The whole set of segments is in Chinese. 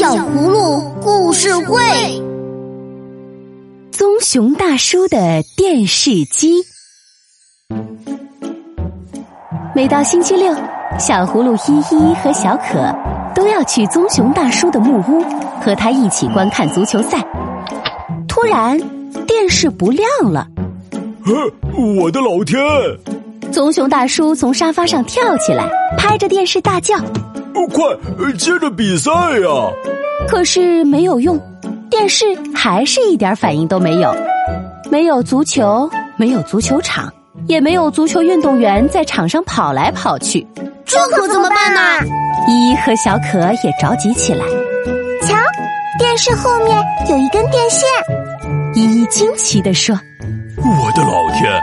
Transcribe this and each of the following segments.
小葫芦故事会：棕熊大叔的电视机。每到星期六，小葫芦依依和小可都要去棕熊大叔的木屋，和他一起观看足球赛。突然，电视不亮了。我的老天！棕熊大叔从沙发上跳起来，拍着电视大叫。快接着比赛呀！可是没有用，电视还是一点反应都没有。没有足球，没有足球场，也没有足球运动员在场上跑来跑去。这可怎么办呢？依依和小可也着急起来。瞧，电视后面有一根电线。依依惊奇地说：“我的老天！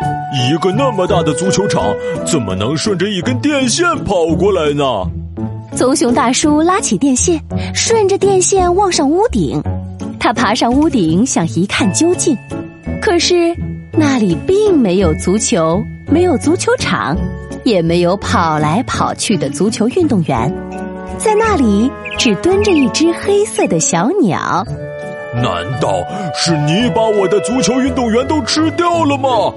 一个那么大的足球场，怎么能顺着一根电线跑过来呢？”棕熊大叔拉起电线，顺着电线望上屋顶。他爬上屋顶，想一看究竟。可是那里并没有足球，没有足球场，也没有跑来跑去的足球运动员。在那里，只蹲着一只黑色的小鸟。难道是你把我的足球运动员都吃掉了吗？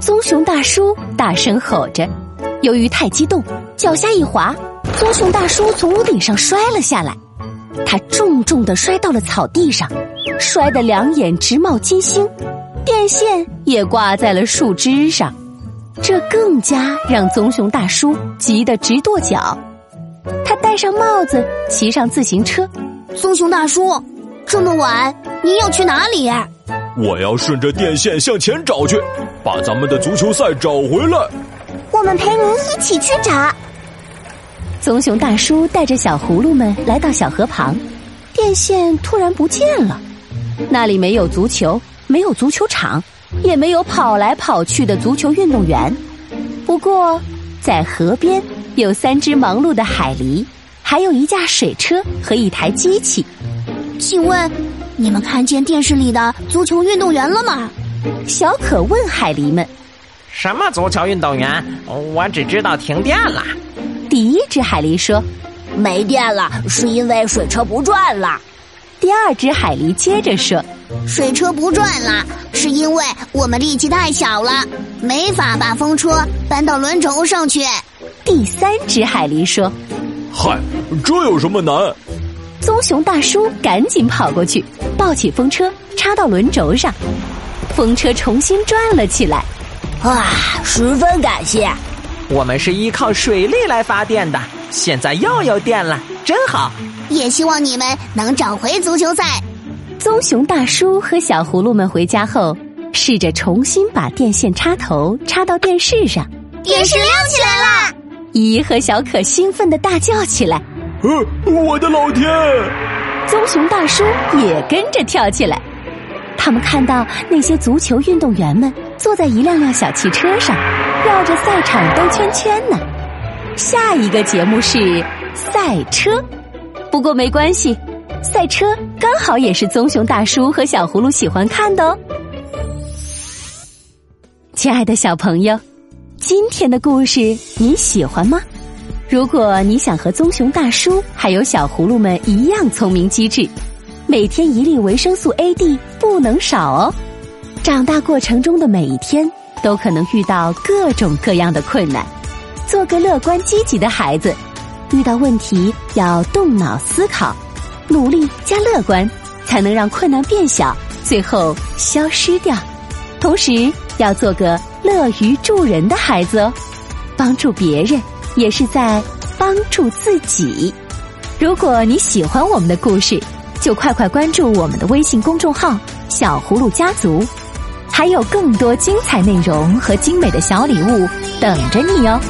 棕熊大叔大声吼着。由于太激动，脚下一滑。棕熊大叔从屋顶上摔了下来，他重重的摔到了草地上，摔得两眼直冒金星，电线也挂在了树枝上，这更加让棕熊大叔急得直跺脚。他戴上帽子，骑上自行车。棕熊大叔，这么晚，您要去哪里？我要顺着电线向前找去，把咱们的足球赛找回来。我们陪您一起去找。棕熊大叔带着小葫芦们来到小河旁，电线突然不见了。那里没有足球，没有足球场，也没有跑来跑去的足球运动员。不过，在河边有三只忙碌的海狸，还有一架水车和一台机器。请问，你们看见电视里的足球运动员了吗？小可问海狸们：“什么足球运动员？我只知道停电了。”第一只海狸说：“没电了，是因为水车不转了。”第二只海狸接着说：“水车不转了，是因为我们力气太小了，没法把风车搬到轮轴上去。”第三只海狸说：“嗨，这有什么难？”棕熊大叔赶紧跑过去，抱起风车插到轮轴上，风车重新转了起来。哇，十分感谢！我们是依靠水力来发电的，现在又有电了，真好！也希望你们能找回足球赛。棕熊大叔和小葫芦们回家后，试着重新把电线插头插到电视上，电视亮起来了！依依和小可兴奋的大叫起来：“呃，我的老天！”棕熊大叔也跟着跳起来。他们看到那些足球运动员们坐在一辆辆小汽车上。绕着赛场兜圈圈呢。下一个节目是赛车，不过没关系，赛车刚好也是棕熊大叔和小葫芦喜欢看的哦。亲爱的小朋友，今天的故事你喜欢吗？如果你想和棕熊大叔还有小葫芦们一样聪明机智，每天一粒维生素 A D 不能少哦。长大过程中的每一天。都可能遇到各种各样的困难，做个乐观积极的孩子。遇到问题要动脑思考，努力加乐观，才能让困难变小，最后消失掉。同时要做个乐于助人的孩子哦，帮助别人也是在帮助自己。如果你喜欢我们的故事，就快快关注我们的微信公众号“小葫芦家族”。还有更多精彩内容和精美的小礼物等着你哦！